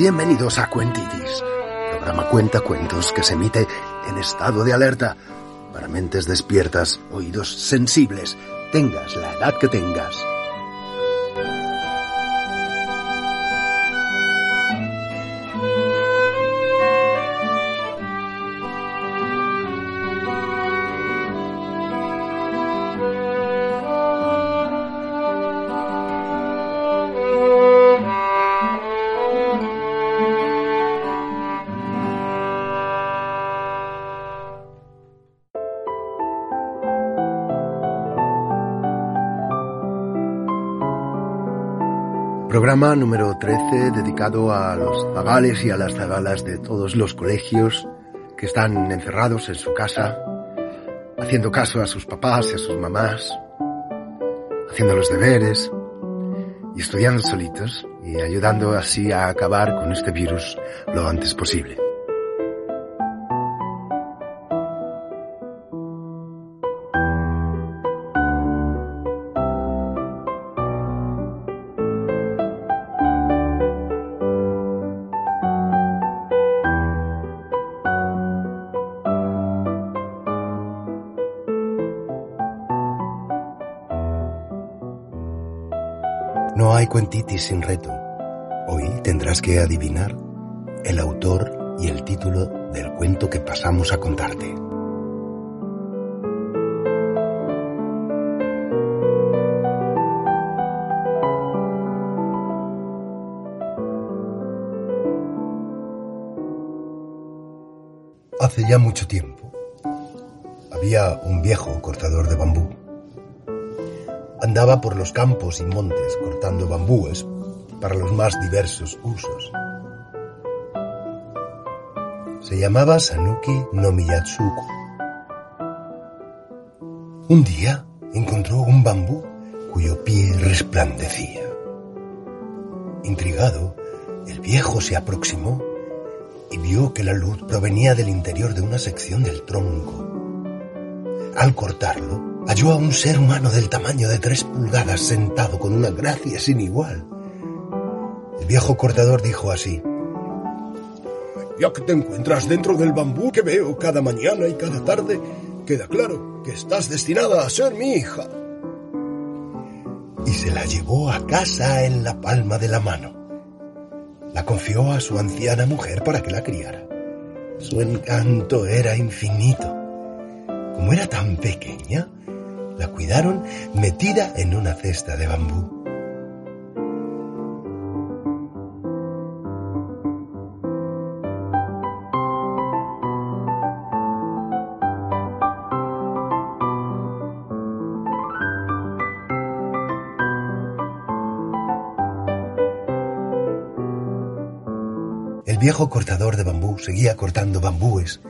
Bienvenidos a Cuentitis, programa Cuenta Cuentos que se emite en estado de alerta para mentes despiertas, oídos sensibles, tengas la edad que tengas. Programa número 13 dedicado a los zagales y a las zagalas de todos los colegios que están encerrados en su casa, haciendo caso a sus papás y a sus mamás, haciendo los deberes y estudiando solitos y ayudando así a acabar con este virus lo antes posible. Sin reto. Hoy tendrás que adivinar el autor y el título del cuento que pasamos a contarte. Hace ya mucho tiempo había un viejo cortador de bambú andaba por los campos y montes cortando bambúes para los más diversos usos. Se llamaba Sanuki no Miyatsuku. Un día encontró un bambú cuyo pie resplandecía. Intrigado, el viejo se aproximó y vio que la luz provenía del interior de una sección del tronco. Al cortarlo, halló a un ser humano del tamaño de tres pulgadas sentado con una gracia sin igual. Viejo cortador dijo así, Ya que te encuentras dentro del bambú que veo cada mañana y cada tarde, queda claro que estás destinada a ser mi hija. Y se la llevó a casa en la palma de la mano. La confió a su anciana mujer para que la criara. Su encanto era infinito. Como era tan pequeña, la cuidaron metida en una cesta de bambú. Viejo cortador de bambú seguía cortando bambúes,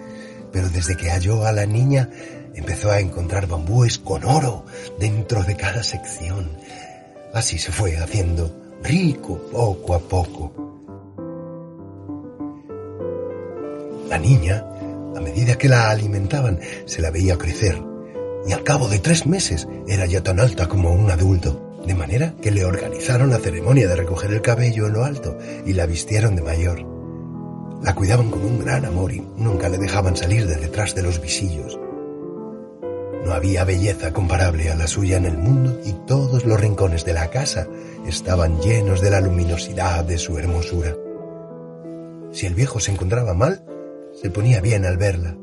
pero desde que halló a la niña empezó a encontrar bambúes con oro dentro de cada sección. Así se fue haciendo rico poco a poco. La niña, a medida que la alimentaban, se la veía crecer y al cabo de tres meses era ya tan alta como un adulto, de manera que le organizaron la ceremonia de recoger el cabello en lo alto y la vistieron de mayor. La cuidaban con un gran amor y nunca le dejaban salir de detrás de los visillos. No había belleza comparable a la suya en el mundo y todos los rincones de la casa estaban llenos de la luminosidad de su hermosura. Si el viejo se encontraba mal, se ponía bien al verla.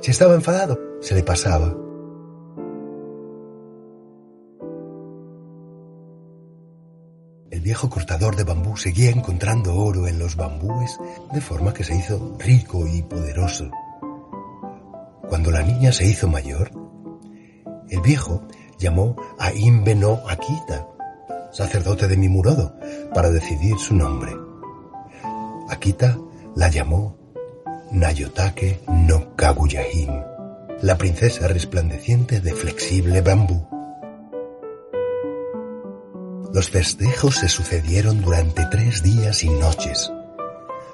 Si estaba enfadado, se le pasaba. Viejo cortador de bambú seguía encontrando oro en los bambúes, de forma que se hizo rico y poderoso. Cuando la niña se hizo mayor, el viejo llamó a Inbeno Akita, sacerdote de Mimurodo, para decidir su nombre. Akita la llamó Nayotake no Kaguyahim, la princesa resplandeciente de flexible bambú. Los festejos se sucedieron durante tres días y noches.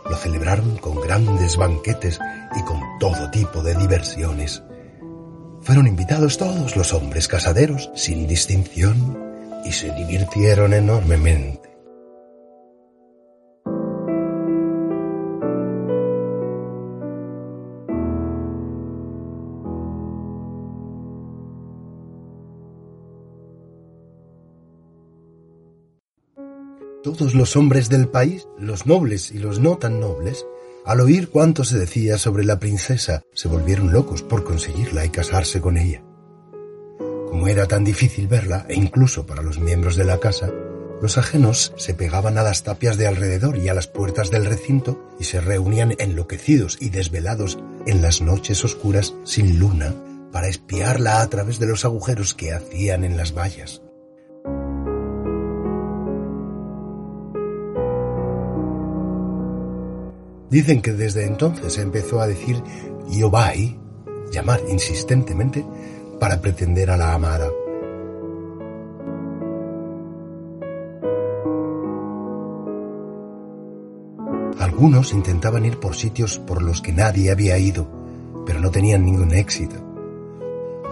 Lo celebraron con grandes banquetes y con todo tipo de diversiones. Fueron invitados todos los hombres casaderos sin distinción y se divirtieron enormemente. Todos los hombres del país, los nobles y los no tan nobles, al oír cuánto se decía sobre la princesa, se volvieron locos por conseguirla y casarse con ella. Como era tan difícil verla, e incluso para los miembros de la casa, los ajenos se pegaban a las tapias de alrededor y a las puertas del recinto y se reunían enloquecidos y desvelados en las noches oscuras sin luna para espiarla a través de los agujeros que hacían en las vallas. Dicen que desde entonces empezó a decir Yobai, llamar insistentemente, para pretender a la amada. Algunos intentaban ir por sitios por los que nadie había ido, pero no tenían ningún éxito.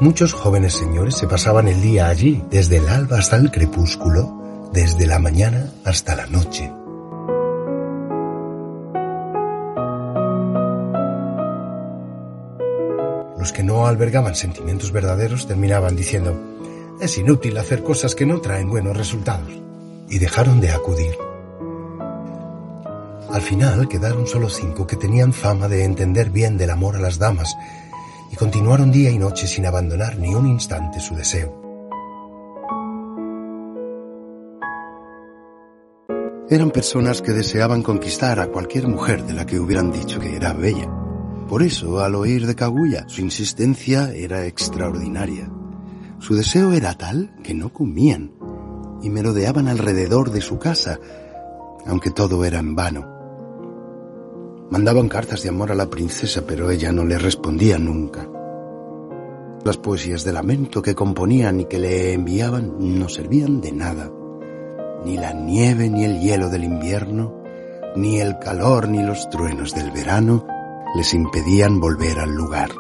Muchos jóvenes señores se pasaban el día allí, desde el alba hasta el crepúsculo, desde la mañana hasta la noche. Los que no albergaban sentimientos verdaderos terminaban diciendo, es inútil hacer cosas que no traen buenos resultados, y dejaron de acudir. Al final quedaron solo cinco que tenían fama de entender bien del amor a las damas y continuaron día y noche sin abandonar ni un instante su deseo. Eran personas que deseaban conquistar a cualquier mujer de la que hubieran dicho que era bella. Por eso, al oír de Kaguya, su insistencia era extraordinaria. Su deseo era tal que no comían y merodeaban alrededor de su casa, aunque todo era en vano. Mandaban cartas de amor a la princesa, pero ella no le respondía nunca. Las poesías de lamento que componían y que le enviaban no servían de nada. Ni la nieve ni el hielo del invierno, ni el calor ni los truenos del verano les impedían volver al lugar.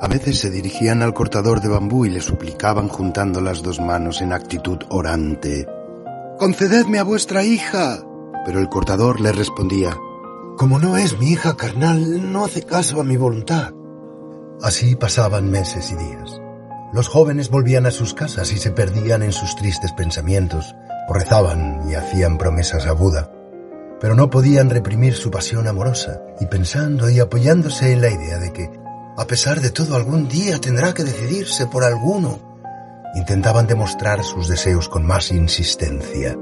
A veces se dirigían al cortador de bambú y le suplicaban juntando las dos manos en actitud orante. Concededme a vuestra hija. Pero el cortador le respondía, Como no es mi hija carnal, no hace caso a mi voluntad. Así pasaban meses y días. Los jóvenes volvían a sus casas y se perdían en sus tristes pensamientos, rezaban y hacían promesas a Buda pero no podían reprimir su pasión amorosa, y pensando y apoyándose en la idea de que, a pesar de todo, algún día tendrá que decidirse por alguno, intentaban demostrar sus deseos con más insistencia.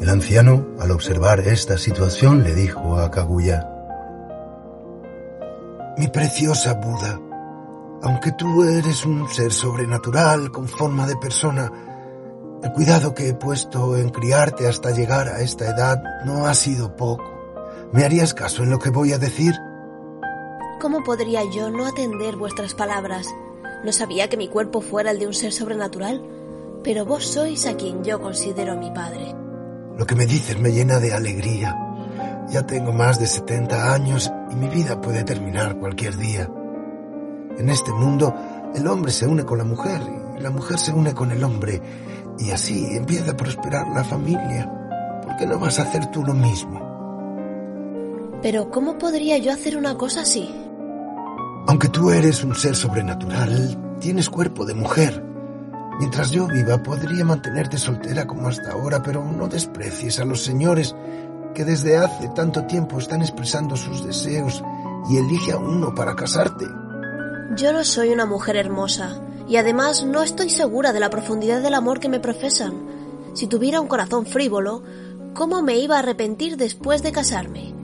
El anciano, al observar esta situación, le dijo a Kaguya, Mi preciosa Buda, aunque tú eres un ser sobrenatural con forma de persona, el cuidado que he puesto en criarte hasta llegar a esta edad no ha sido poco. ¿Me harías caso en lo que voy a decir? ¿Cómo podría yo no atender vuestras palabras? No sabía que mi cuerpo fuera el de un ser sobrenatural, pero vos sois a quien yo considero mi padre. Lo que me dices me llena de alegría. Ya tengo más de 70 años y mi vida puede terminar cualquier día. En este mundo, el hombre se une con la mujer y la mujer se une con el hombre y así empieza a prosperar la familia. ¿Por qué no vas a hacer tú lo mismo? Pero ¿cómo podría yo hacer una cosa así? Aunque tú eres un ser sobrenatural, tienes cuerpo de mujer. Mientras yo viva, podría mantenerte soltera como hasta ahora, pero no desprecies a los señores que desde hace tanto tiempo están expresando sus deseos y elige a uno para casarte. Yo no soy una mujer hermosa, y además no estoy segura de la profundidad del amor que me profesan. Si tuviera un corazón frívolo, ¿cómo me iba a arrepentir después de casarme?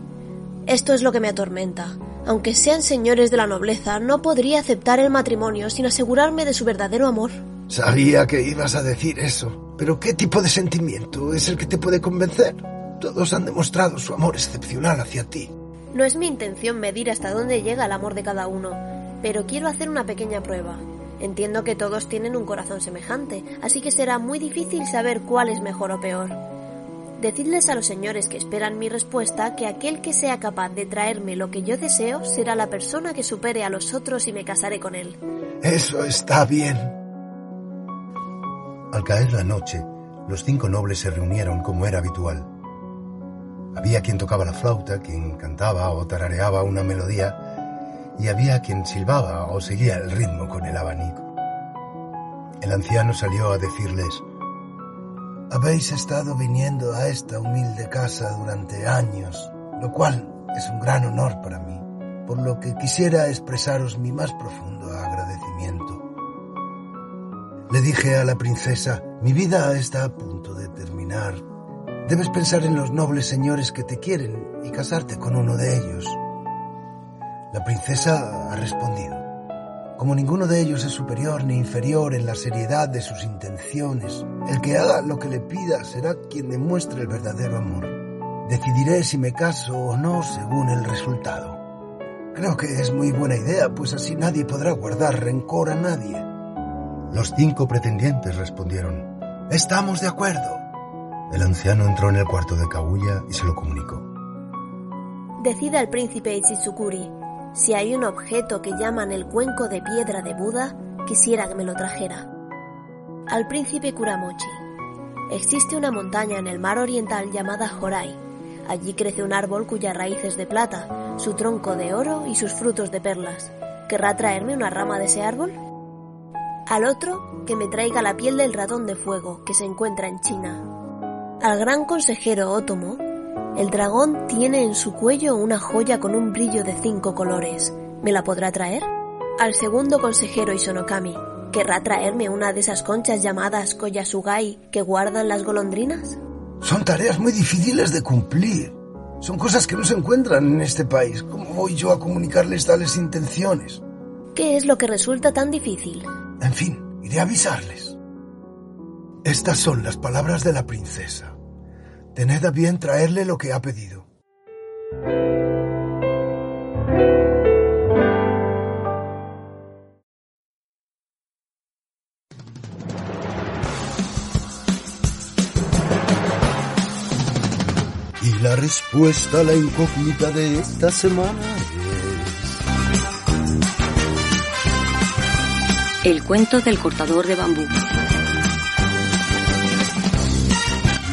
Esto es lo que me atormenta. Aunque sean señores de la nobleza, no podría aceptar el matrimonio sin asegurarme de su verdadero amor. Sabía que ibas a decir eso, pero ¿qué tipo de sentimiento es el que te puede convencer? Todos han demostrado su amor excepcional hacia ti. No es mi intención medir hasta dónde llega el amor de cada uno, pero quiero hacer una pequeña prueba. Entiendo que todos tienen un corazón semejante, así que será muy difícil saber cuál es mejor o peor. Decidles a los señores que esperan mi respuesta que aquel que sea capaz de traerme lo que yo deseo será la persona que supere a los otros y me casaré con él. Eso está bien. Al caer la noche, los cinco nobles se reunieron como era habitual. Había quien tocaba la flauta, quien cantaba o tarareaba una melodía, y había quien silbaba o seguía el ritmo con el abanico. El anciano salió a decirles, Habéis estado viniendo a esta humilde casa durante años, lo cual es un gran honor para mí, por lo que quisiera expresaros mi más profundo agradecimiento. Le dije a la princesa, mi vida está a punto de terminar. Debes pensar en los nobles señores que te quieren y casarte con uno de ellos. La princesa ha respondido. Como ninguno de ellos es superior ni inferior en la seriedad de sus intenciones, el que haga lo que le pida será quien demuestre el verdadero amor. Decidiré si me caso o no según el resultado. Creo que es muy buena idea, pues así nadie podrá guardar rencor a nadie. Los cinco pretendientes respondieron, Estamos de acuerdo. El anciano entró en el cuarto de Kaguya y se lo comunicó. Decida el príncipe Ichitsukuri. Si hay un objeto que llaman el cuenco de piedra de Buda, quisiera que me lo trajera. Al príncipe Kuramochi. Existe una montaña en el mar oriental llamada Horai. Allí crece un árbol cuya raíz es de plata, su tronco de oro y sus frutos de perlas. ¿Querrá traerme una rama de ese árbol? al otro que me traiga la piel del ratón de fuego que se encuentra en China. Al gran consejero Otomo, el dragón tiene en su cuello una joya con un brillo de cinco colores. ¿Me la podrá traer? Al segundo consejero Isonokami, ¿querrá traerme una de esas conchas llamadas Koyasugai que guardan las golondrinas? Son tareas muy difíciles de cumplir. Son cosas que no se encuentran en este país. ¿Cómo voy yo a comunicarles tales intenciones? ¿Qué es lo que resulta tan difícil? En fin, iré a avisarles. Estas son las palabras de la princesa. Tened a bien traerle lo que ha pedido. Y la respuesta a la incógnita de esta semana El cuento del cortador de bambú.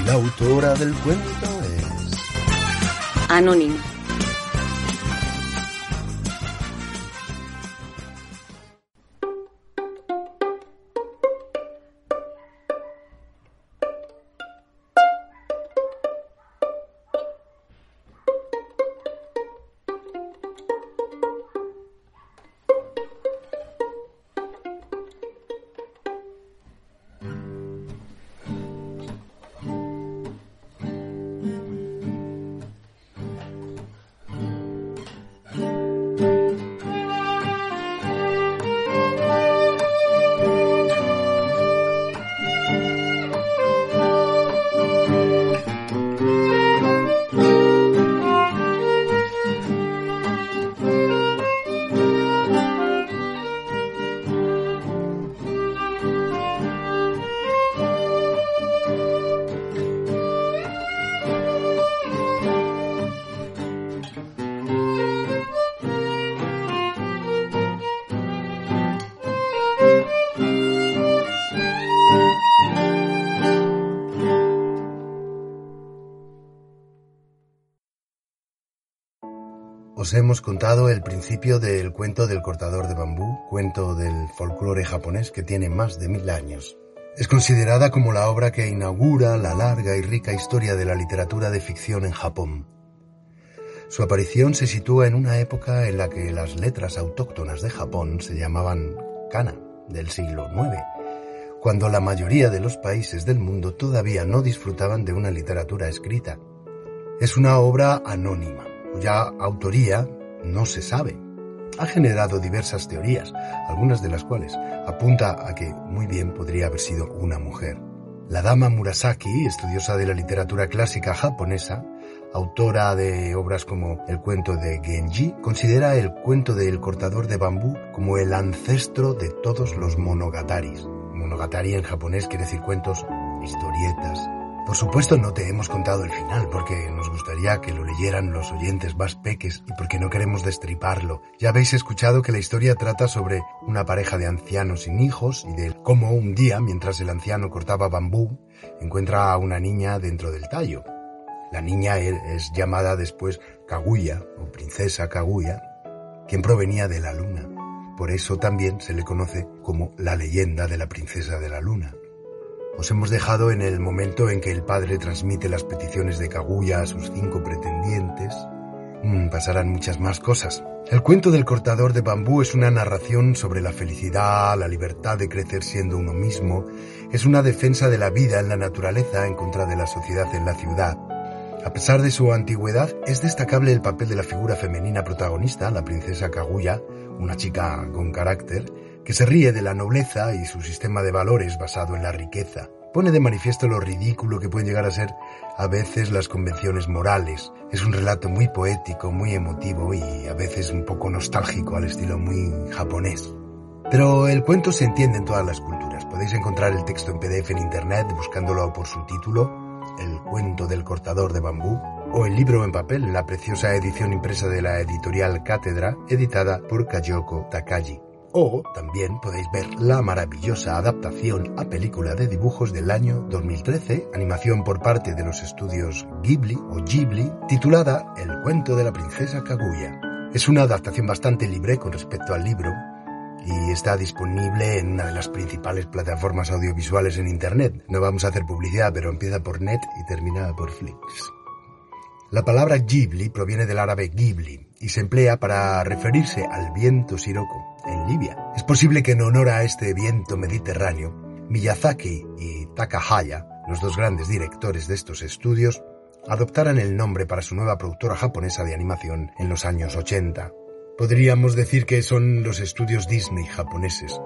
La autora del cuento es... Anónimo. Os hemos contado el principio del cuento del cortador de bambú, cuento del folclore japonés que tiene más de mil años. Es considerada como la obra que inaugura la larga y rica historia de la literatura de ficción en Japón. Su aparición se sitúa en una época en la que las letras autóctonas de Japón se llamaban kana, del siglo IX, cuando la mayoría de los países del mundo todavía no disfrutaban de una literatura escrita. Es una obra anónima cuya autoría no se sabe. Ha generado diversas teorías, algunas de las cuales apunta a que muy bien podría haber sido una mujer. La dama Murasaki, estudiosa de la literatura clásica japonesa, autora de obras como El cuento de Genji, considera el cuento del cortador de bambú como el ancestro de todos los monogataris. Monogatari en japonés quiere decir cuentos, historietas, por supuesto no te hemos contado el final porque nos gustaría que lo leyeran los oyentes más peques y porque no queremos destriparlo. Ya habéis escuchado que la historia trata sobre una pareja de ancianos sin hijos y de cómo un día, mientras el anciano cortaba bambú, encuentra a una niña dentro del tallo. La niña e-, es llamada después Kaguya o princesa Kaguya, quien provenía de la luna. Por eso también se le conoce como la leyenda de la princesa de la luna. Os hemos dejado en el momento en que el padre transmite las peticiones de Kaguya a sus cinco pretendientes. Mm, pasarán muchas más cosas. El cuento del cortador de bambú es una narración sobre la felicidad, la libertad de crecer siendo uno mismo, es una defensa de la vida en la naturaleza en contra de la sociedad en la ciudad. A pesar de su antigüedad, es destacable el papel de la figura femenina protagonista, la princesa Kaguya, una chica con carácter, que se ríe de la nobleza y su sistema de valores basado en la riqueza. Pone de manifiesto lo ridículo que pueden llegar a ser a veces las convenciones morales. Es un relato muy poético, muy emotivo y a veces un poco nostálgico al estilo muy japonés. Pero el cuento se entiende en todas las culturas. Podéis encontrar el texto en PDF en internet buscándolo por su título, El cuento del cortador de bambú, o el libro en papel la preciosa edición impresa de la editorial Cátedra, editada por Kayoko Takagi. O también podéis ver la maravillosa adaptación a película de dibujos del año 2013, animación por parte de los estudios Ghibli o Ghibli, titulada El cuento de la princesa Kaguya. Es una adaptación bastante libre con respecto al libro y está disponible en una de las principales plataformas audiovisuales en Internet. No vamos a hacer publicidad, pero empieza por net y termina por Flix. La palabra Ghibli proviene del árabe Ghibli y se emplea para referirse al viento siroco en Libia. Es posible que en honor a este viento mediterráneo, Miyazaki y Takahaya, los dos grandes directores de estos estudios, adoptaran el nombre para su nueva productora japonesa de animación en los años 80. Podríamos decir que son los estudios Disney japoneses,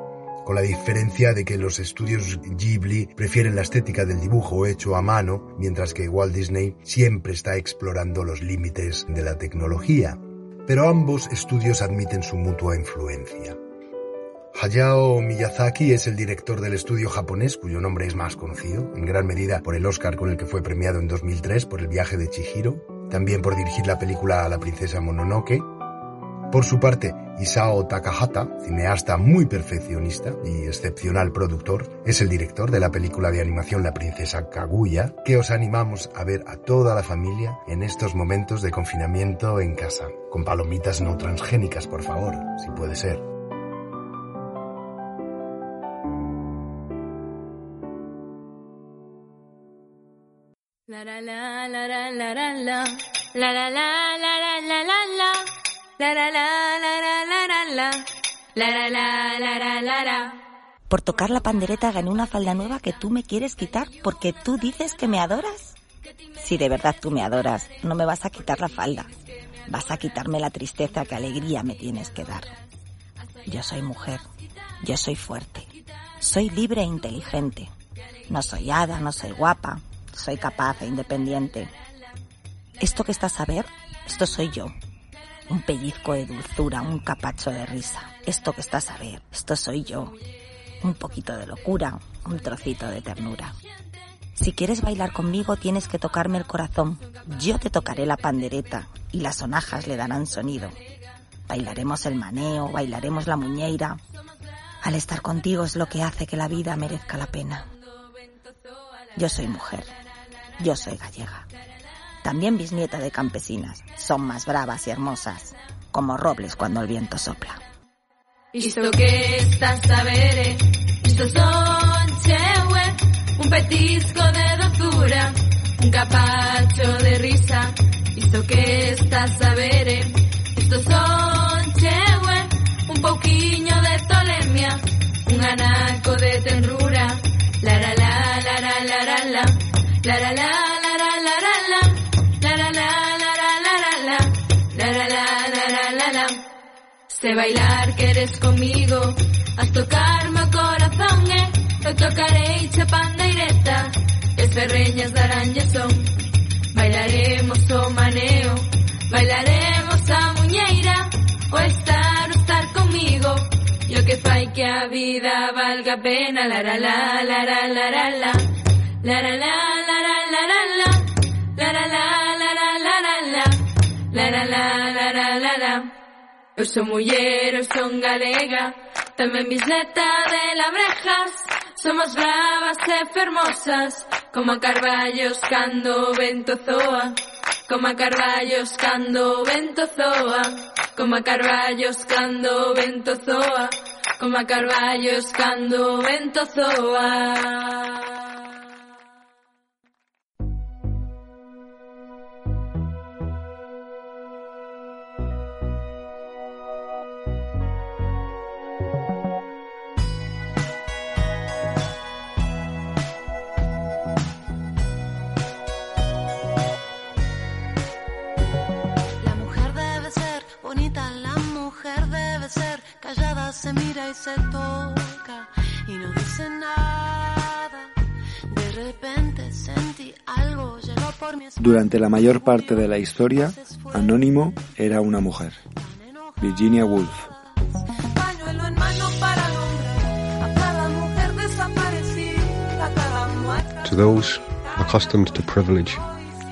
con la diferencia de que los estudios Ghibli prefieren la estética del dibujo hecho a mano, mientras que Walt Disney siempre está explorando los límites de la tecnología. Pero ambos estudios admiten su mutua influencia. Hayao Miyazaki es el director del estudio japonés cuyo nombre es más conocido, en gran medida por el Oscar con el que fue premiado en 2003 por El viaje de Chihiro, también por dirigir la película La princesa Mononoke por su parte, Isao Takahata, cineasta muy perfeccionista y excepcional productor, es el director de la película de animación La princesa Kaguya, que os animamos a ver a toda la familia en estos momentos de confinamiento en casa, con palomitas no transgénicas, por favor, si puede ser. La la la la la la la. La la la la la la la la la la la la la la la la la la la la Por tocar la pandereta gané una falda nueva que tú me quieres quitar porque tú dices que me adoras. Si de verdad tú me adoras, no me vas a quitar la falda. Vas a quitarme la tristeza que alegría me tienes que dar. Yo soy mujer, yo soy fuerte, soy libre e inteligente. No soy hada, no soy guapa, soy capaz e independiente. Esto que estás a ver, esto soy yo un pellizco de dulzura, un capacho de risa. Esto que estás a ver, esto soy yo. Un poquito de locura, un trocito de ternura. Si quieres bailar conmigo tienes que tocarme el corazón. Yo te tocaré la pandereta y las sonajas le darán sonido. Bailaremos el maneo, bailaremos la muñeira. Al estar contigo es lo que hace que la vida merezca la pena. Yo soy mujer. Yo soy gallega también bisnieta de campesinas. Son más bravas y hermosas, como robles cuando el viento sopla. Isto que estás eh? isto son chewe, un petisco de dozura, un capacho de risa. Isto que estás eh? isto son chewe, un pouquiño de tolemia, un anaco de tenrura. La la la la la la la la, la la la Sé bailar, queres comigo, a tocarme o corazón, eh? Eu tocarei che pandeireta, e ferreñas daranlle son. Bailaremos o maneo, bailaremos a muñeira, o estar o estar comigo, e o que fai que a vida valga pena, la la la la la la la, la. La la la la la la la, la. La la la la la la la, la. La la la la la la. Eu sou muller, eu son galega, tamén bisneta de labrejas, somos bravas e fermosas, como carballos cando o vento zoa, como carballos cando o vento zoa, como carballos cando o vento zoa, como carballos cando o vento zoa. Hice nada. De repente sentí algo, llegó por mi Durante la mayor parte de la historia, Anónimo era una mujer. Virginia Woolf. pañuelo en mano para nombrar a cada mujer desaparecida, a cada muestra. To those accustomed to privilege,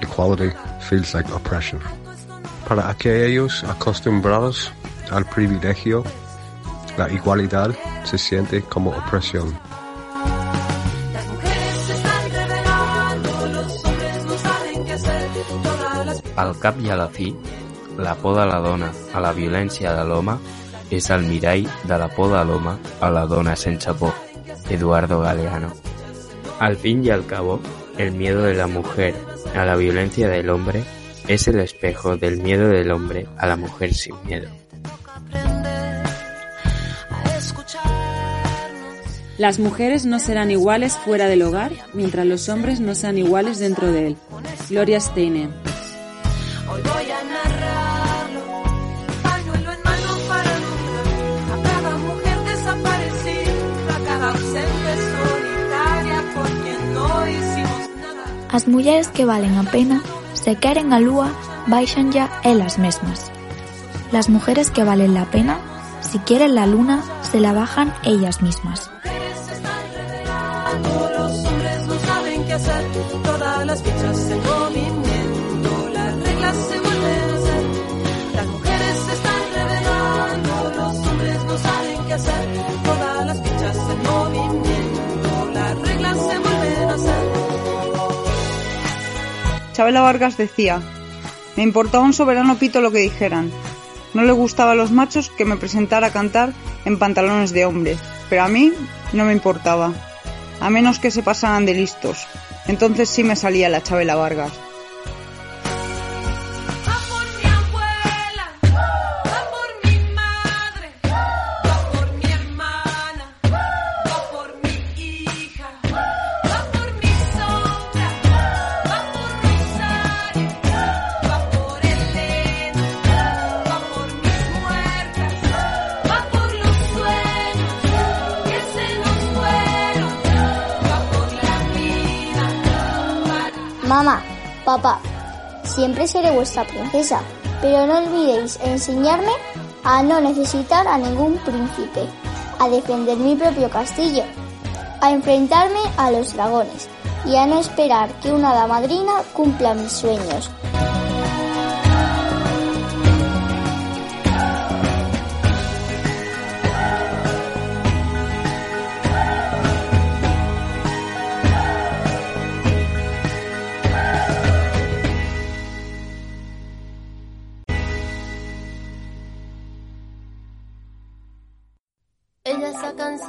equality feels like oppression. Para aquellos acostumbrados al privilegio, la igualdad se siente como opresión. Al cap i a la fi, la por de la dona a la violència de l'home és el mirall de la por de l'home a la dona sense por. Eduardo Galeano. Al fin y al cabo, el miedo de la mujer a la violencia del hombre es el espejo del miedo del hombre a la mujer sin miedo. Las mujeres no serán iguales fuera del hogar, mientras los hombres no sean iguales dentro de él. Gloria Steinem. Hoy voy a narrarlo. Pañuelo en mano para nombrar a cada mujer desaparecida, a cada ausente solitaria por quien no hicimos nada. As mulleres que valen a pena, se queren a lúa, baixan ya elas mesmas. Las mujeres que valen la pena, si quieren la luna, se la bajan ellas mismas. Chabela Vargas decía, me importaba un soberano pito lo que dijeran. No le gustaba a los machos que me presentara a cantar en pantalones de hombre, pero a mí no me importaba. A menos que se pasaran de listos. Entonces sí me salía la Chabela Vargas. Mamá, papá, siempre seré vuestra princesa, pero no olvidéis enseñarme a no necesitar a ningún príncipe, a defender mi propio castillo, a enfrentarme a los dragones y a no esperar que una hada madrina cumpla mis sueños.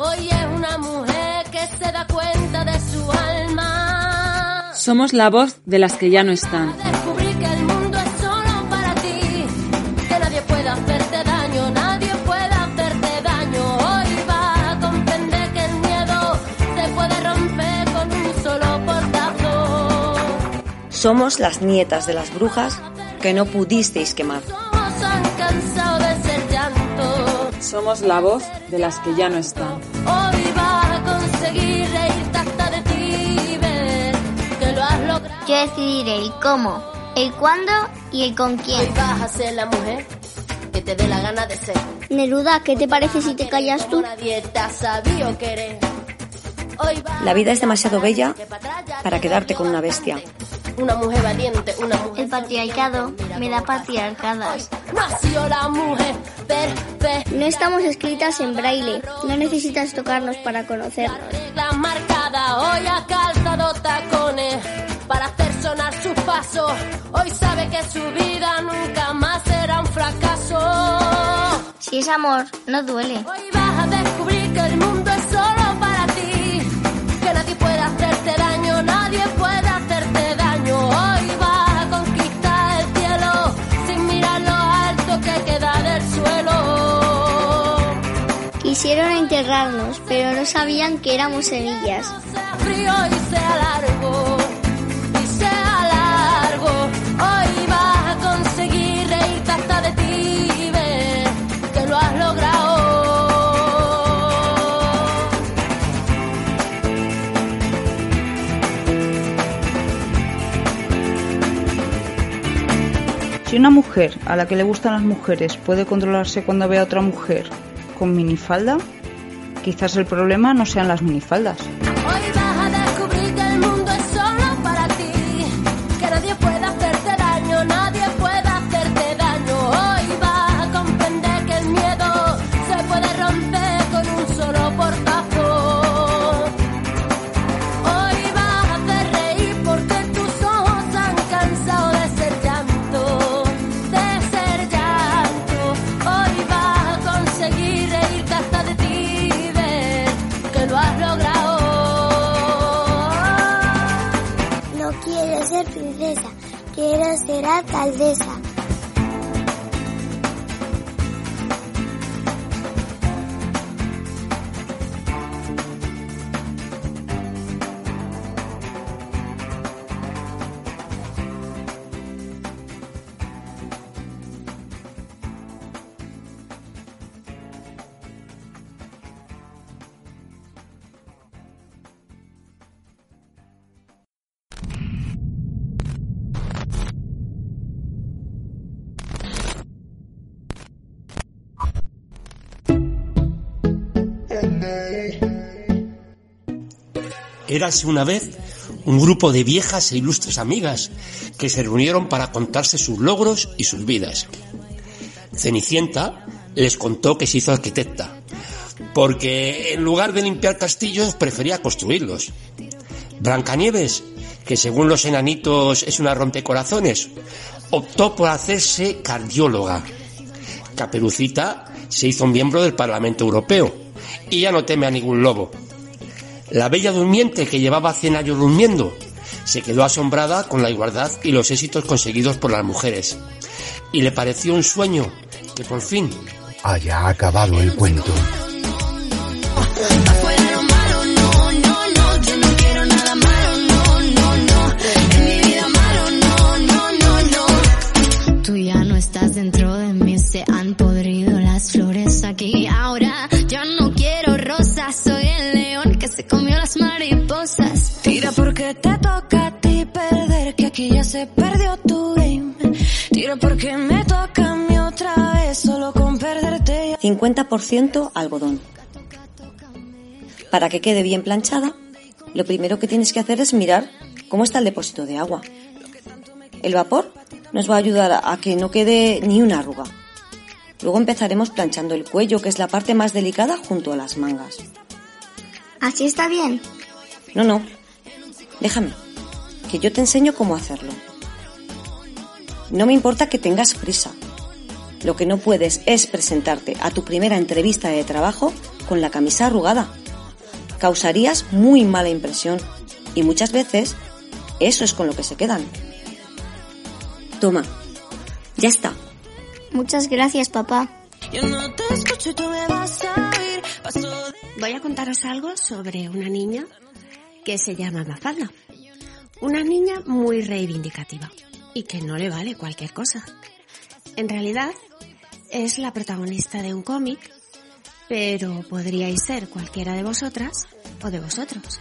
Hoy es una mujer que se da cuenta de su alma. Somos la voz de las que ya no están. Descubrí que el mundo es solo para ti. Que nadie puede hacerte daño, nadie puede hacerte daño. Hoy va a comprender que el miedo se puede romper con un solo portazo. Somos las nietas de las brujas que no pudisteis quemar. Todos Somos la voz de las que ya no están. Hoy. Yo decidiré el cómo, el cuándo y el con Hoy quién. vas a ser la mujer que te dé la gana de ser. Neruda, ¿qué te parece si te callas tú? Hoy La vida es demasiado bella para quedarte queda con una bestia. Una mujer valiente, una mujer. El patriarcado me da patriarcadas. Nació la mujer perfecta. No estamos escritas en braille. No necesitas tocarnos para conocernos. Regla marcada, hoy ha calzado tacones para hacer sonar sus pasos. Hoy sabe que su vida nunca más será un fracaso. Si es amor, no duele. Hoy vas a descubrir que el mundo es solo para ti. Que nadie puede hacerte daño, nadie enterrarnos, pero no sabían que éramos semillas. frío y sea largo, y sea largo. Hoy vas a conseguir reírte hasta de ti, ve, que lo has logrado. Si una mujer a la que le gustan las mujeres puede controlarse cuando ve a otra mujer con minifalda, quizás el problema no sean las minifaldas. Ser alcaldesa. Érase una vez un grupo de viejas e ilustres amigas que se reunieron para contarse sus logros y sus vidas. Cenicienta les contó que se hizo arquitecta, porque en lugar de limpiar castillos prefería construirlos. Blancanieves, que según los enanitos es una rompecorazones, optó por hacerse cardióloga. Caperucita se hizo miembro del Parlamento Europeo y ya no teme a ningún lobo. La bella durmiente que llevaba 100 años durmiendo se quedó asombrada con la igualdad y los éxitos conseguidos por las mujeres. Y le pareció un sueño que por fin haya acabado el cuento. Se perdió tu game. Tira porque me toca a mí otra vez, solo con perderte ya. 50% algodón. Para que quede bien planchada, lo primero que tienes que hacer es mirar cómo está el depósito de agua. El vapor nos va a ayudar a que no quede ni una arruga. Luego empezaremos planchando el cuello, que es la parte más delicada junto a las mangas. ¿Así está bien? No, no. Déjame, que yo te enseño cómo hacerlo. No me importa que tengas prisa. Lo que no puedes es presentarte a tu primera entrevista de trabajo con la camisa arrugada. Causarías muy mala impresión y muchas veces eso es con lo que se quedan. Toma, ya está. Muchas gracias, papá. Voy a contaros algo sobre una niña que se llama Mafalda. Una niña muy reivindicativa y que no le vale cualquier cosa. En realidad es la protagonista de un cómic, pero podríais ser cualquiera de vosotras o de vosotros.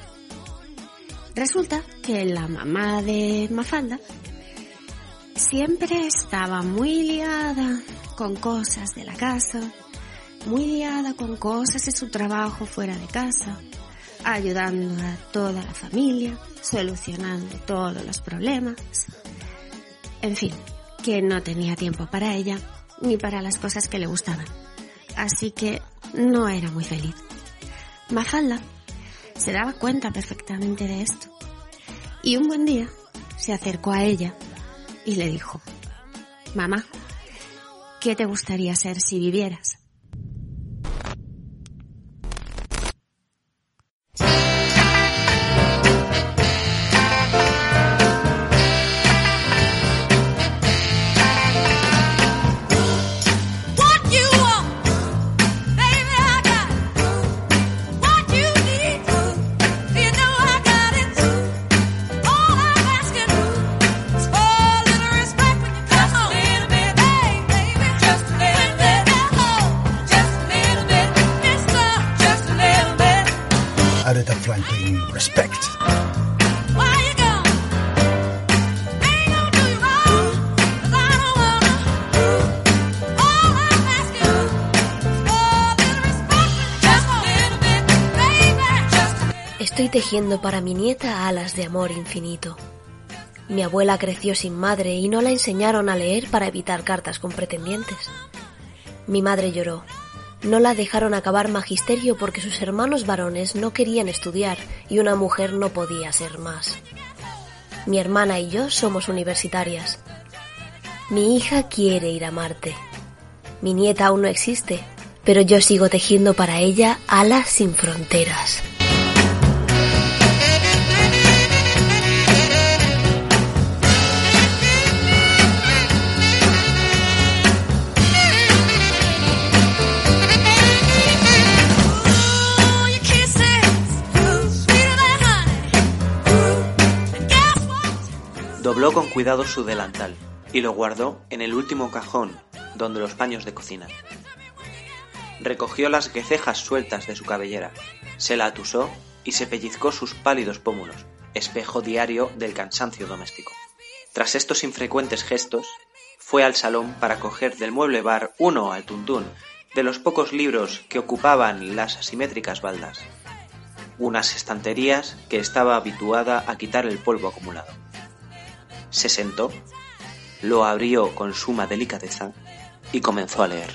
Resulta que la mamá de Mafalda siempre estaba muy liada con cosas de la casa, muy liada con cosas de su trabajo fuera de casa, ayudando a toda la familia, solucionando todos los problemas. En fin, que no tenía tiempo para ella ni para las cosas que le gustaban. Así que no era muy feliz. Mafalda se daba cuenta perfectamente de esto. Y un buen día se acercó a ella y le dijo, Mamá, ¿qué te gustaría ser si vivieras? Estoy tejiendo para mi nieta alas de amor infinito. Mi abuela creció sin madre y no la enseñaron a leer para evitar cartas con pretendientes. Mi madre lloró. No la dejaron acabar magisterio porque sus hermanos varones no querían estudiar y una mujer no podía ser más. Mi hermana y yo somos universitarias. Mi hija quiere ir a Marte. Mi nieta aún no existe, pero yo sigo tejiendo para ella alas sin fronteras. Dobló con cuidado su delantal y lo guardó en el último cajón donde los paños de cocina. Recogió las guecejas sueltas de su cabellera, se la atusó y se pellizcó sus pálidos pómulos, espejo diario del cansancio doméstico. Tras estos infrecuentes gestos, fue al salón para coger del mueble bar uno al tuntún de los pocos libros que ocupaban las asimétricas baldas, unas estanterías que estaba habituada a quitar el polvo acumulado. Se sentó, lo abrió con suma delicadeza y comenzó a leer.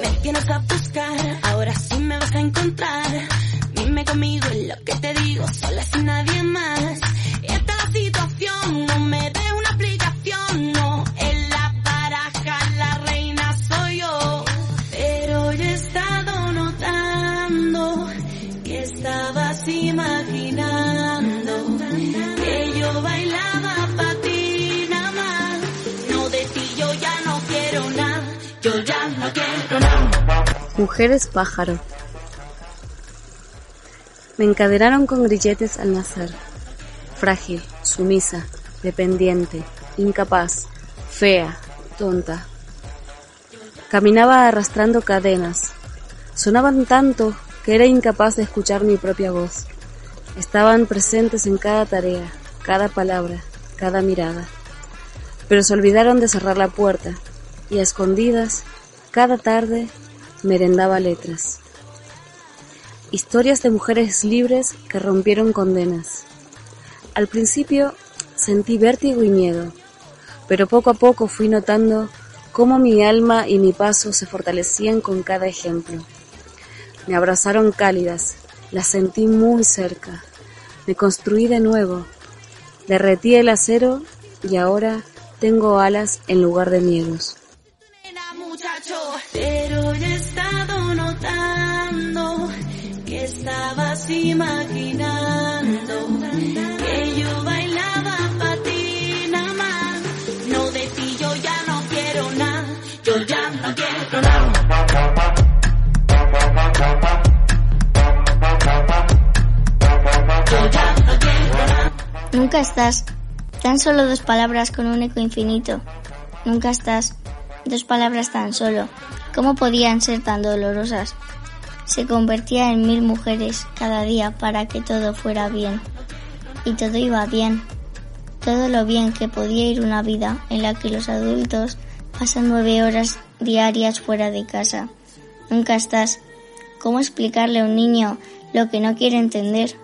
Me tienes a buscar, ahora sí me vas a encontrar. Dime conmigo lo que te digo, sola sin nadie más. Esta es situación, no me des una explicación, no. En la baraja la reina soy yo. Pero yo he estado notando que estabas imaginando que yo bailaba para ti nada más. No de ti yo ya no quiero nada, yo ya no quiero nada. Mujeres pájaro. Me encadenaron con grilletes al nacer. Frágil, sumisa, dependiente, incapaz, fea, tonta. Caminaba arrastrando cadenas. Sonaban tanto que era incapaz de escuchar mi propia voz. Estaban presentes en cada tarea, cada palabra, cada mirada. Pero se olvidaron de cerrar la puerta y a escondidas, cada tarde, merendaba letras. Historias de mujeres libres que rompieron condenas. Al principio sentí vértigo y miedo, pero poco a poco fui notando cómo mi alma y mi paso se fortalecían con cada ejemplo. Me abrazaron cálidas, las sentí muy cerca, me construí de nuevo, derretí el acero y ahora tengo alas en lugar de miedos. Estabas imaginando que yo bailaba para ti nada más. No de ti yo ya no quiero nada, yo ya no quiero nada. Nunca estás. Tan solo dos palabras con un eco infinito. Nunca estás. Dos palabras tan solo. ¿Cómo podían ser tan dolorosas? Se convertía en mil mujeres cada día para que todo fuera bien. Y todo iba bien. Todo lo bien que podía ir una vida en la que los adultos pasan nueve horas diarias fuera de casa. Nunca estás. ¿Cómo explicarle a un niño lo que no quiere entender?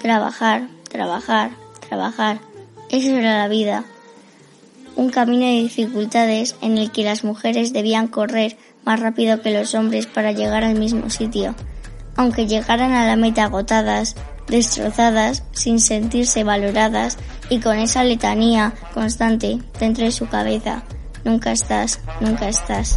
Trabajar, trabajar, trabajar. Eso era la vida. Un camino de dificultades en el que las mujeres debían correr más rápido que los hombres para llegar al mismo sitio. Aunque llegaran a la meta agotadas, destrozadas, sin sentirse valoradas y con esa letanía constante dentro de su cabeza. Nunca estás, nunca estás.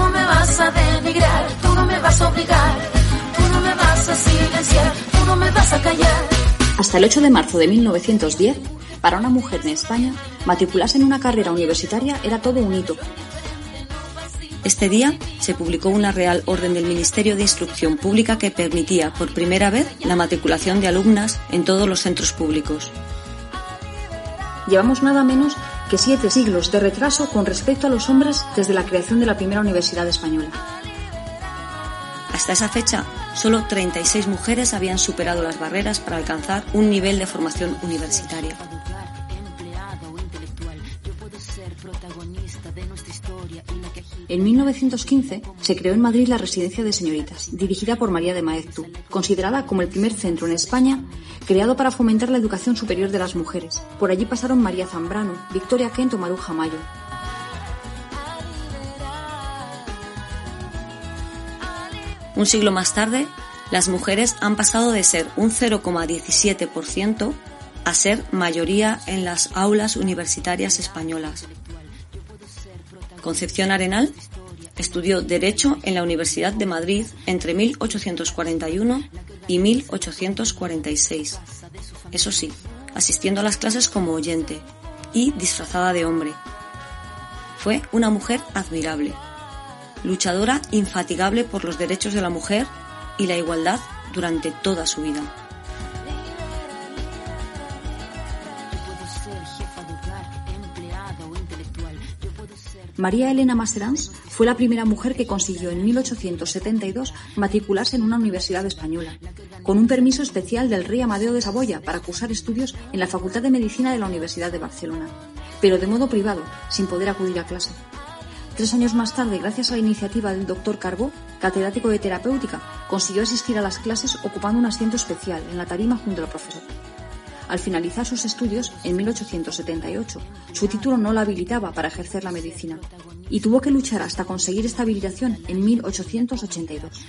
no me vas a denigrar, tú no me vas a obligar, tú no me vas a silenciar, tú no me vas a callar. Hasta el 8 de marzo de 1910, para una mujer en España, matricularse en una carrera universitaria era todo un hito. Este día se publicó una Real Orden del Ministerio de Instrucción Pública que permitía por primera vez la matriculación de alumnas en todos los centros públicos. Llevamos nada menos que siete siglos de retraso con respecto a los hombres desde la creación de la primera universidad española. Hasta esa fecha, solo 36 mujeres habían superado las barreras para alcanzar un nivel de formación universitaria. En 1915 se creó en Madrid la Residencia de Señoritas, dirigida por María de Maeztu, considerada como el primer centro en España creado para fomentar la educación superior de las mujeres. Por allí pasaron María Zambrano, Victoria Kent o Maruja Mayo. Un siglo más tarde, las mujeres han pasado de ser un 0,17% a ser mayoría en las aulas universitarias españolas. Concepción Arenal estudió Derecho en la Universidad de Madrid entre 1841 y 1846. Eso sí, asistiendo a las clases como oyente y disfrazada de hombre. Fue una mujer admirable, luchadora infatigable por los derechos de la mujer y la igualdad durante toda su vida. María Elena Maserans fue la primera mujer que consiguió en 1872 matricularse en una universidad española, con un permiso especial del rey Amadeo de Saboya para cursar estudios en la Facultad de Medicina de la Universidad de Barcelona, pero de modo privado, sin poder acudir a clase. Tres años más tarde, gracias a la iniciativa del doctor Carbó, catedrático de terapéutica, consiguió asistir a las clases ocupando un asiento especial en la tarima junto al profesor. Al finalizar sus estudios, en 1878, su título no la habilitaba para ejercer la medicina y tuvo que luchar hasta conseguir esta habilitación en 1882.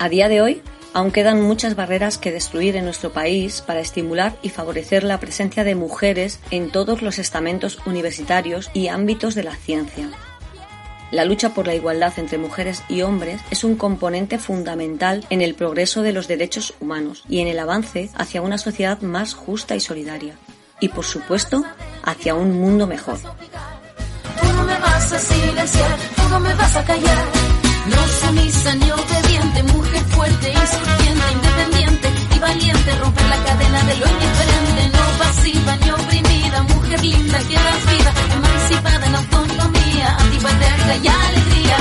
A día de hoy, aún quedan muchas barreras que destruir en nuestro país para estimular y favorecer la presencia de mujeres en todos los estamentos universitarios y ámbitos de la ciencia. La lucha por la igualdad entre mujeres y hombres es un componente fundamental en el progreso de los derechos humanos y en el avance hacia una sociedad más justa y solidaria. Y por supuesto, hacia un mundo mejor. Tú no me vas a silenciar, tú no me vas a callar. No obediente, mujer fuerte, independiente valiente. Romper la cadena de lo indiferente, no pasiva ni oprimida. Mujer linda que das vida, emancipada en autonomía, antipatriarca y alegría.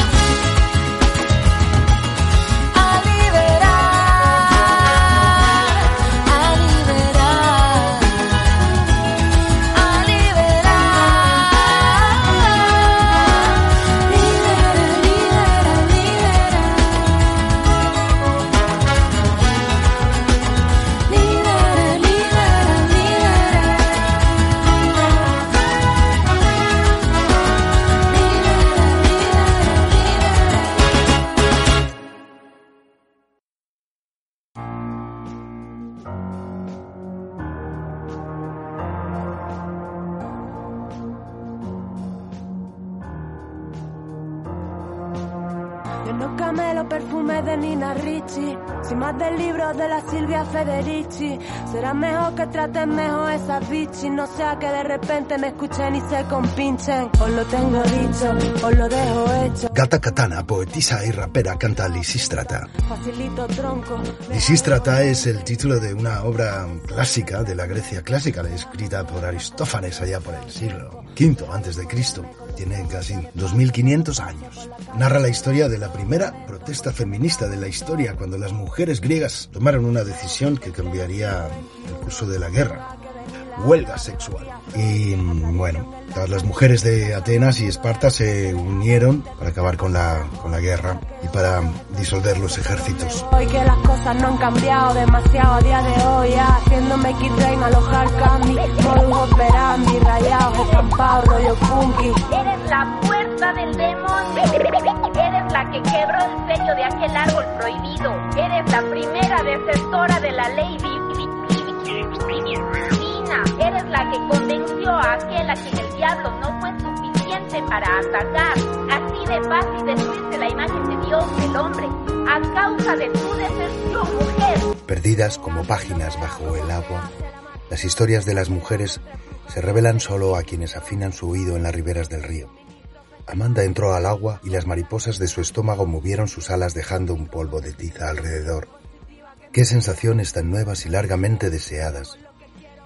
Yo no camelo perfume de Nina Ricci, sin más del libro de la Silvia Federici. Será mejor que traten mejor esas bichis, no sea que de repente me escuchen y se compinchen. Os lo tengo dicho, os lo dejo hecho. Gata Katana, poetisa y rapera, canta Lisístrata. Facilito tronco. Lisístrata es el título de una obra clásica de la Grecia clásica, escrita por Aristófanes allá por el siglo V antes de Cristo. Tiene casi 2500 años. Narra la historia de la primera protesta feminista de la historia cuando las mujeres griegas tomaron una decisión que cambiaría el curso de la guerra. huelga sexual. Y mm, bueno, todas las mujeres de Atenas y Esparta se unieron para acabar con la, con la guerra y para disolver los ejércitos. Hoy que las cosas no han cambiado demasiado a día de hoy, ya, haciéndome kit train, alojar cami, modus operandi, rayados, estampados, rollo funky. Eres la fuerza del demonio. La que quebró el sello de aquel árbol prohibido. Eres la primera desertora de la ley di- di- di- divina. Eres la que convenció a aquel a quien el diablo no fue suficiente para atacar. Así de fácil destruirse la imagen de Dios del hombre. A causa de tu deserción, mujer. Perdidas como páginas bajo el agua, las historias de las mujeres se revelan solo a quienes afinan su oído en las riberas del río. Amanda entró al agua y las mariposas de su estómago movieron sus alas dejando un polvo de tiza alrededor. Qué sensaciones tan nuevas y largamente deseadas.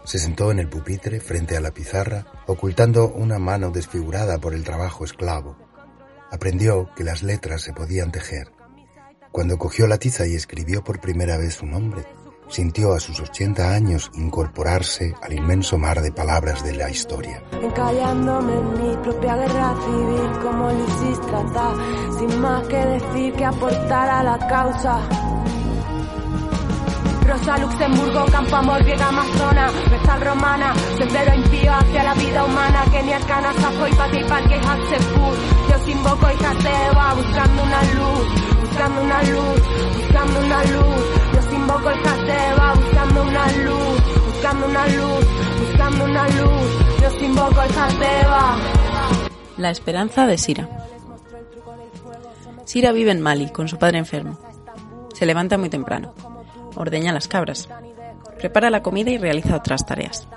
Se sentó en el pupitre frente a la pizarra, ocultando una mano desfigurada por el trabajo esclavo. Aprendió que las letras se podían tejer. Cuando cogió la tiza y escribió por primera vez su nombre, sintió a sus 80 años incorporarse al inmenso mar de palabras de la historia. Encallándome en mi propia guerra civil como Lisístrata, sin más que decir que aportar a la causa. Rosa Luxemburgo, Campo Amor, Griega Amazona, Vestal Romana, sendero impío hacia la vida humana, Kenia, Cana, Safo y Pati, Parque, Hatsepur. Yo os invoco y Jateba, buscando una luz, buscando una luz, buscando una luz. La esperanza de Sira. Sira vive en Mali con su padre enfermo. Se levanta muy temprano. Ordeña las cabras. Prepara la comida y realiza otras tareas.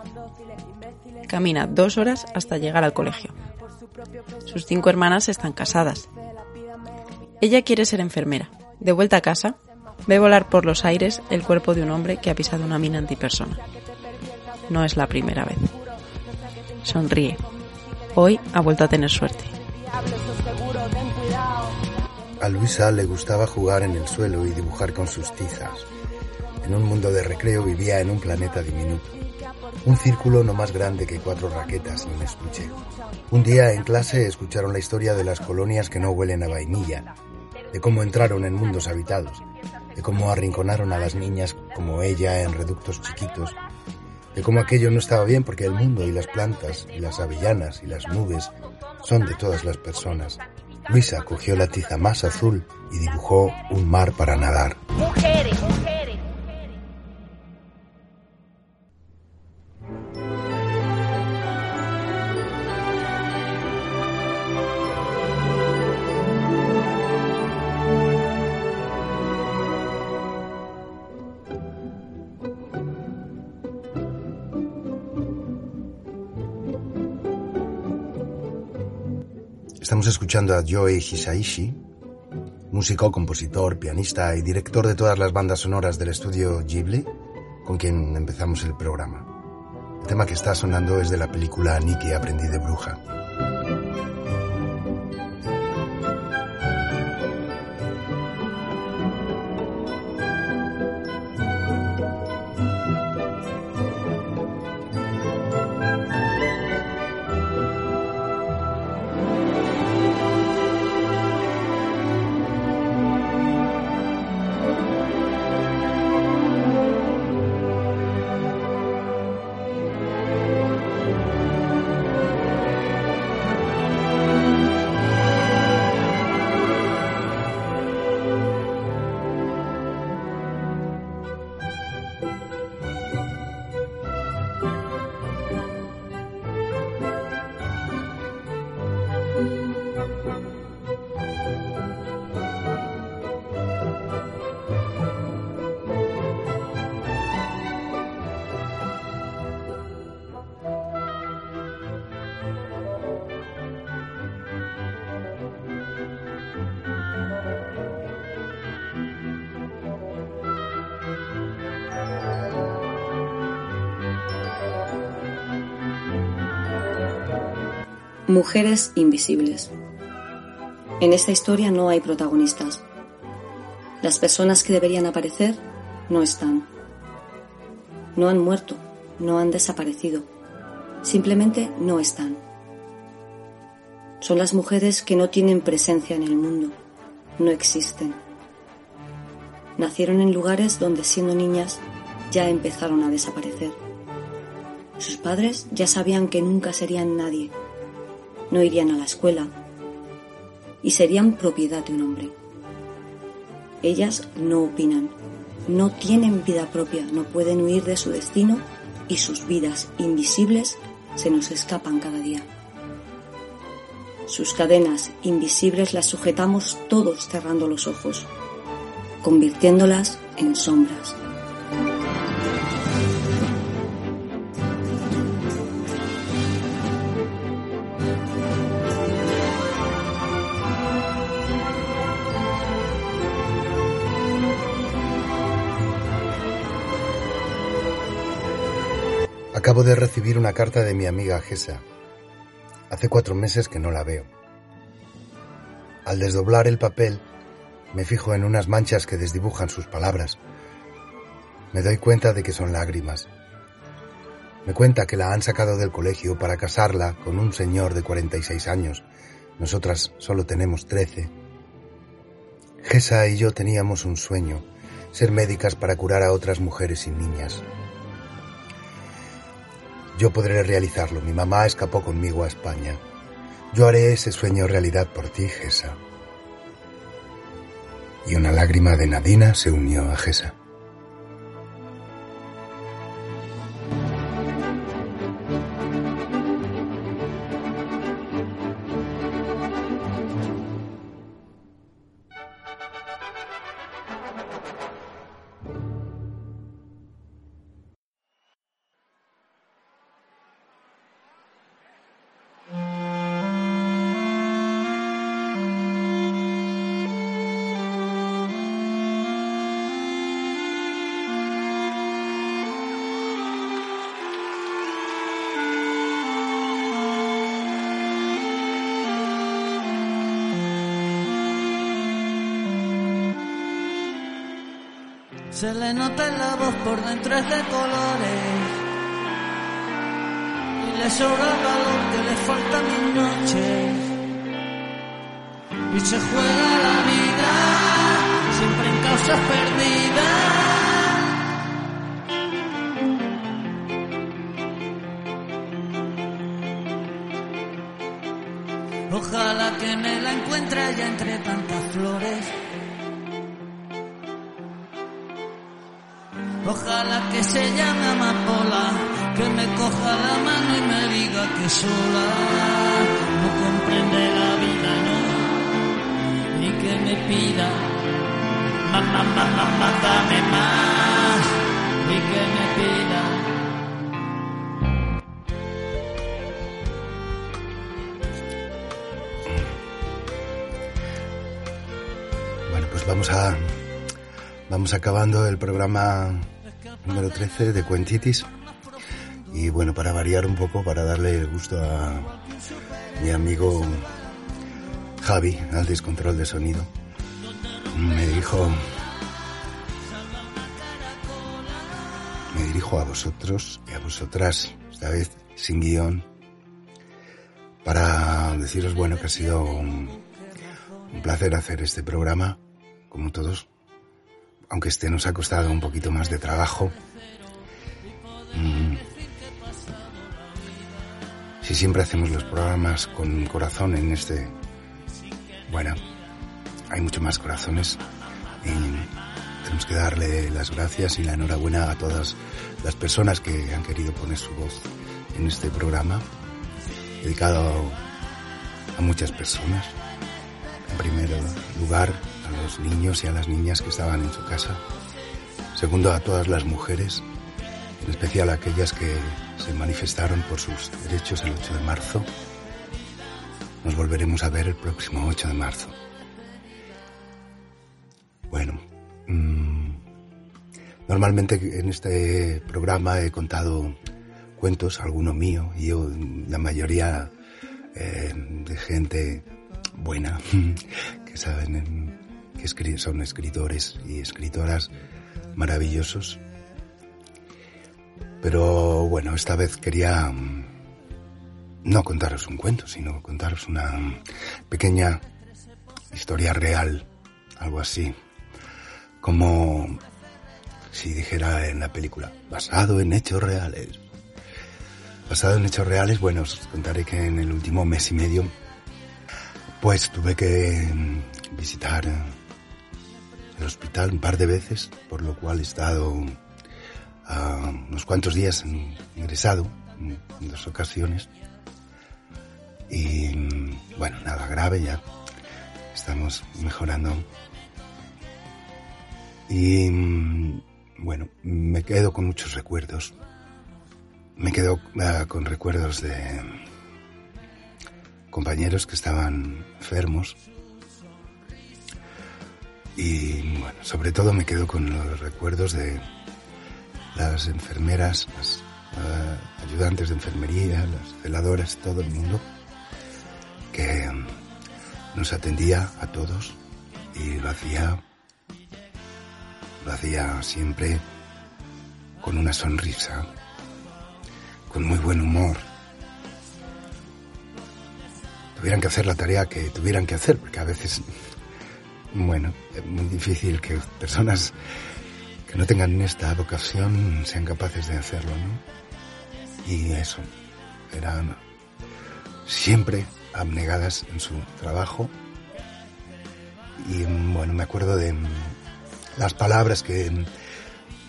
Camina dos horas hasta llegar al colegio. Sus cinco hermanas están casadas. Ella quiere ser enfermera. De vuelta a casa, ve volar por los aires el cuerpo de un hombre que ha pisado una mina antipersona. No es la primera vez. Sonríe. Hoy ha vuelto a tener suerte. A Luisa le gustaba jugar en el suelo y dibujar con sus tizas. En un mundo de recreo vivía en un planeta diminuto. Un círculo no más grande que cuatro raquetas y un estuche. Un día en clase escucharon la historia de las colonias que no huelen a vainilla, de cómo entraron en mundos habitados, de cómo arrinconaron a las niñas como ella en reductos chiquitos, de cómo aquello no estaba bien porque el mundo y las plantas y las avellanas y las nubes son de todas las personas. Luisa cogió la tiza más azul y dibujó un mar para nadar. Mujeres, mujeres. Estamos escuchando a Joe Hisaishi, músico, compositor, pianista y director de todas las bandas sonoras del estudio Ghibli, con quien empezamos el programa. El tema que está sonando es de la película Nikki, aprendí de bruja. Mujeres invisibles. En esta historia no hay protagonistas. Las personas que deberían aparecer no están. No han muerto, no han desaparecido, simplemente no están. Son las mujeres que no tienen presencia en el mundo, no existen. Nacieron en lugares donde siendo niñas ya empezaron a desaparecer. Sus padres ya sabían que nunca serían nadie, no irían a la escuela y serían propiedad de un hombre. Ellas no opinan, no tienen vida propia, no pueden huir de su destino y sus vidas invisibles se nos escapan cada día. Sus cadenas invisibles las sujetamos todos cerrando los ojos, convirtiéndolas en sombras. De recibir una carta de mi amiga Gesa. Hace cuatro meses que no la veo. Al desdoblar el papel, me fijo en unas manchas que desdibujan sus palabras. Me doy cuenta de que son lágrimas. Me cuenta que la han sacado del colegio para casarla con un señor de 46 años. Nosotras solo tenemos 13. Gesa y yo teníamos un sueño, ser médicas para curar a otras mujeres y niñas. Yo podré realizarlo. Mi mamá escapó conmigo a España. Yo haré ese sueño realidad por ti, Gesa. Y una lágrima de Nadina se unió a Gesa. Se le nota en la voz por dentro es de colores y le sobra valor que le falta mis noches y se juega la vida siempre en causas perdidas. Ojalá que me la encuentre allá entre tantas flores. Ojalá que se llame amapola, que me coja la mano y me diga que sola no comprende la vida, no, y que me pida, mamá, mamá, mátame más, y que me pida. Bueno, pues vamos a vamos acabando el programa número 13 de Cuentitis. Y bueno, para variar un poco, para darle gusto a mi amigo Javi al descontrol de sonido, me dijo, me dirijo a vosotros y a vosotras, esta vez sin guion, para deciros, bueno, que ha sido un, un placer hacer este programa, como todos, aunque este nos ha costado un poquito más de trabajo. Si siempre hacemos los programas con corazón en este... Bueno, hay mucho más corazones y tenemos que darle las gracias y la enhorabuena a todas las personas que han querido poner su voz en este programa, dedicado a muchas personas. En primer lugar, a los niños y a las niñas que estaban en su casa. Segundo, a todas las mujeres, en especial a aquellas que se manifestaron por sus derechos el 8 de marzo. Nos volveremos a ver el próximo 8 de marzo. Bueno, mmm, normalmente en este programa he contado cuentos, alguno mío, y yo, la mayoría eh, de gente buena, que saben que son escritores y escritoras maravillosos. Pero bueno, esta vez quería mm, no contaros un cuento, sino contaros una pequeña historia real, algo así, como si dijera en la película, basado en hechos reales. Basado en hechos reales, bueno, os contaré que en el último mes y medio, pues tuve que mm, visitar el hospital un par de veces, por lo cual he estado unos cuantos días ingresado en, dos ocasiones. Y bueno, nada grave ya. Estamos mejorando. Y bueno, me quedo con muchos recuerdos. Me quedo ah, con recuerdos de compañeros que estaban enfermos. Y bueno, sobre todo me quedo con los recuerdos de las enfermeras, las ah, ayudantes de enfermería, las celadoras, todo el mundo que nos atendía a todos y lo hacía lo hacía siempre con una sonrisa, con muy buen humor. Tuvieran que hacer la tarea que tuvieran que hacer, porque a veces, bueno, es muy difícil que personas que no tengan esta vocación sean capaces de hacerlo, ¿no? Y eso, eran siempre abnegadas en su trabajo. Y bueno, me acuerdo de las palabras que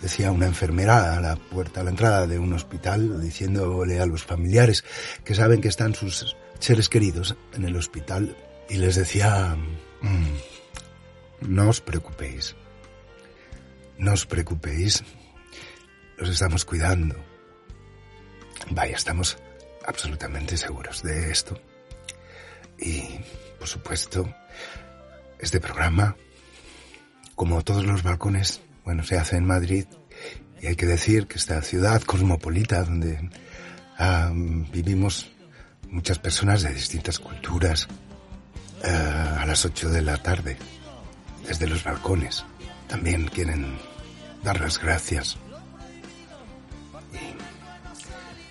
decía una enfermera a la puerta, a la entrada de un hospital, diciéndole a los familiares que saben que están sus seres queridos en el hospital y les decía, "Mm, no os preocupéis, no os preocupéis, los estamos cuidando. Vaya, estamos absolutamente seguros de esto. Y, por supuesto, este programa como todos los balcones, bueno, se hace en Madrid y hay que decir que esta ciudad cosmopolita donde ah, vivimos muchas personas de distintas culturas ah, a las 8 de la tarde desde los balcones también quieren dar las gracias.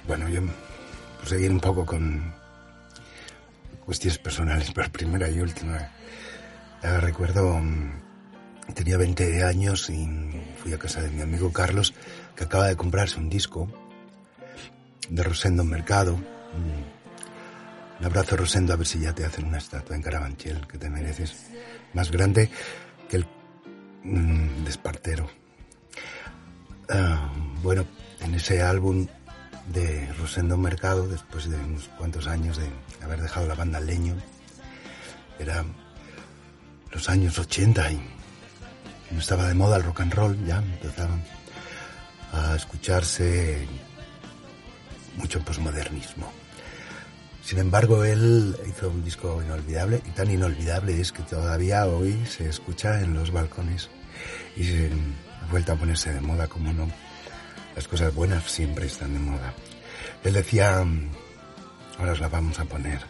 Bueno, yo por seguir un poco con cuestiones personales, pero primera y última. Ah, recuerdo mm, Tenía 20 años y fui a casa de mi amigo Carlos, que acaba de comprarse un disco de Rosendo Mercado. Mm. Un abrazo, Rosendo, a ver si ya te hacen una estatua en Carabanchel, que te mereces. Más grande que el mm, de Ah, bueno, en ese álbum de Rosendo Mercado, después de unos cuantos años de haber dejado la banda Leño, era los años 80 y no estaba de moda el rock and roll, ya empezaban a escucharse mucho posmodernismo. Sin embargo, él hizo un disco inolvidable y tan inolvidable es que todavía hoy se escucha en los balcones y se vuelto a ponerse de moda, como no. Las cosas buenas siempre están de moda. Él decía, ahora os la vamos a poner.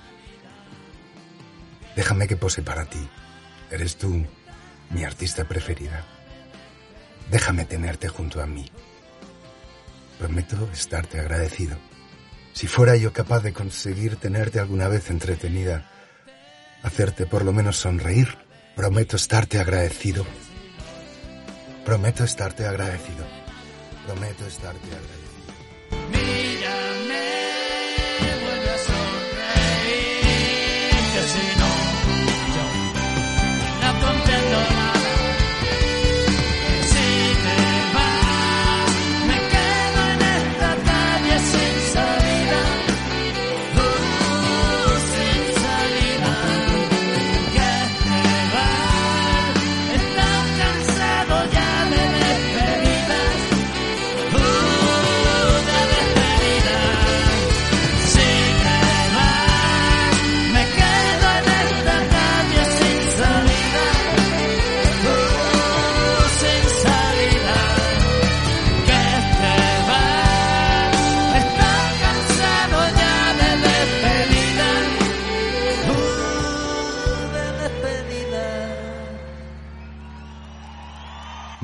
Déjame que pose para ti. Eres tú mi artista preferida. Déjame tenerte junto a mí. Prometo estarte agradecido. Si fuera yo capaz de conseguir tenerte alguna vez entretenida, hacerte por lo menos sonreír, prometo estarte agradecido. Prometo estarte agradecido. Prometo estarte agradecido.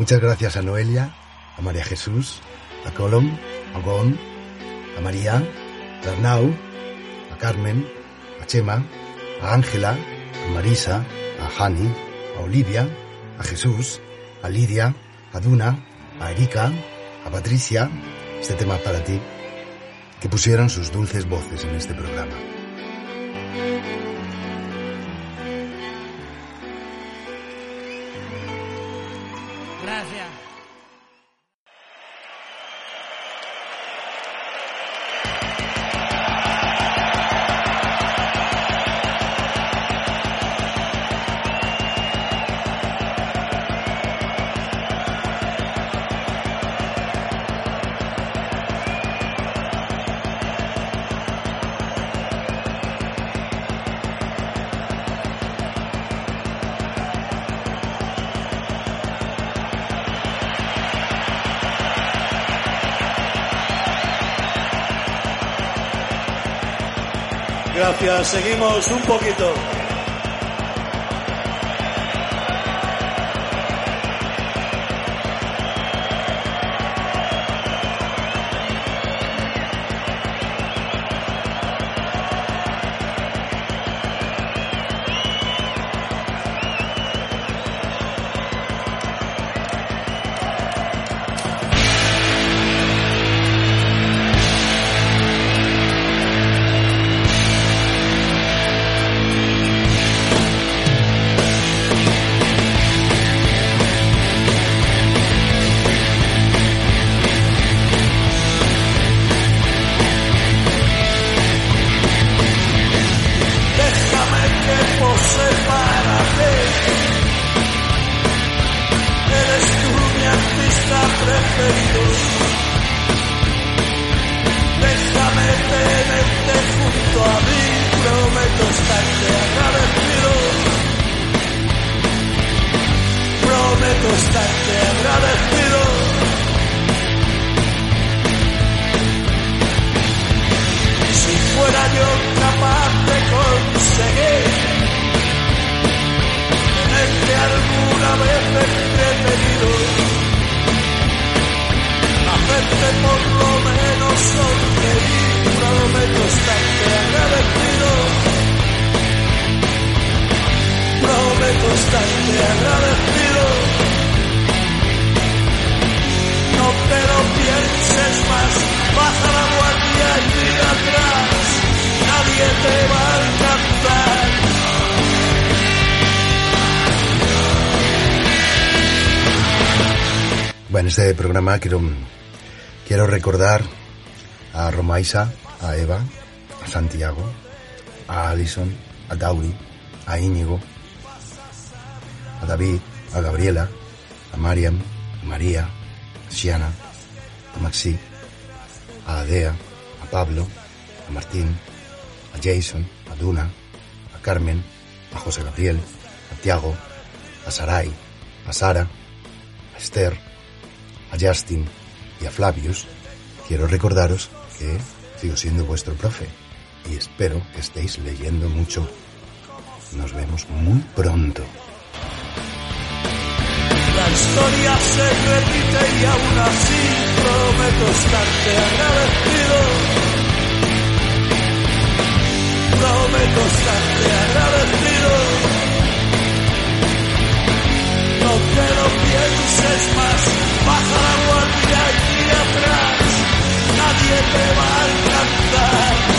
Muchas gracias a Noelia, a María Jesús, a Colom a Gon, a María, a Arnau, a Carmen, a Chema, a Ángela, a Marisa, a Hani, a Olivia, a Jesús, a Lidia, a Duna, a Erika, a Patricia, este tema para ti, que pusieron sus dulces voces en este programa. Seguimos un poquito. Quiero, quiero recordar a Romaisa, a Eva, a Santiago, a Alison, a Dauri, a Íñigo, a David, a Gabriela, a Mariam, a María, a Siana, a Maxi, a Adea, a Pablo, a Martín, a Jason, a Duna, a Carmen, a José Gabriel, a Tiago, a Sarai, a Sara, a Esther, a Justin y a Flavius, quiero recordaros que sigo siendo vuestro profe y espero que estéis leyendo mucho. Nos vemos muy pronto. La historia se repite y aún así prometo estarte agradecido. Prometo estarte agradecido. No te lo pienses más, baja la guardia y atrás. Nadie te va a alcanzar.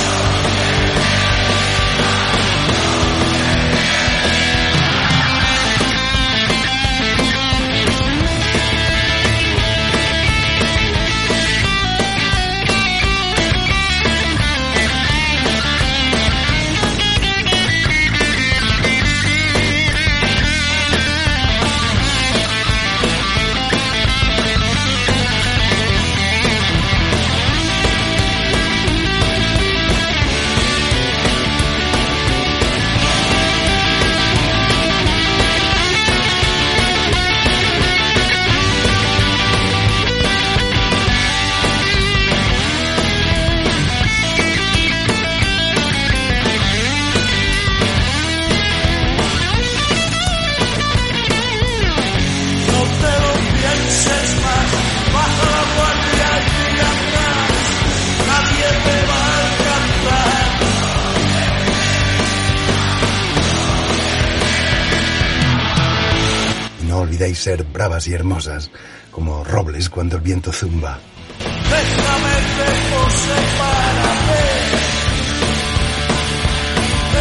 Ser bravas y hermosas, como robles cuando el viento zumba. Déjame que pose para ti.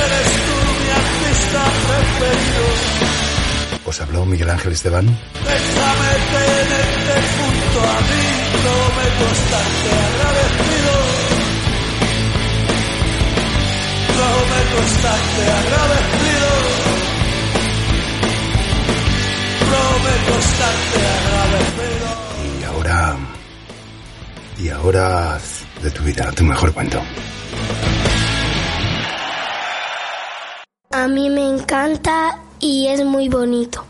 Eres tú mi artista preferido. ¿Os habló Miguel Ángel Esteban? Déjame tenerte junto a mí. Agradecido. Agradecido. Y ahora... Y ahora haz de tu vida tu mejor cuento. A mí me encanta y es muy bonito.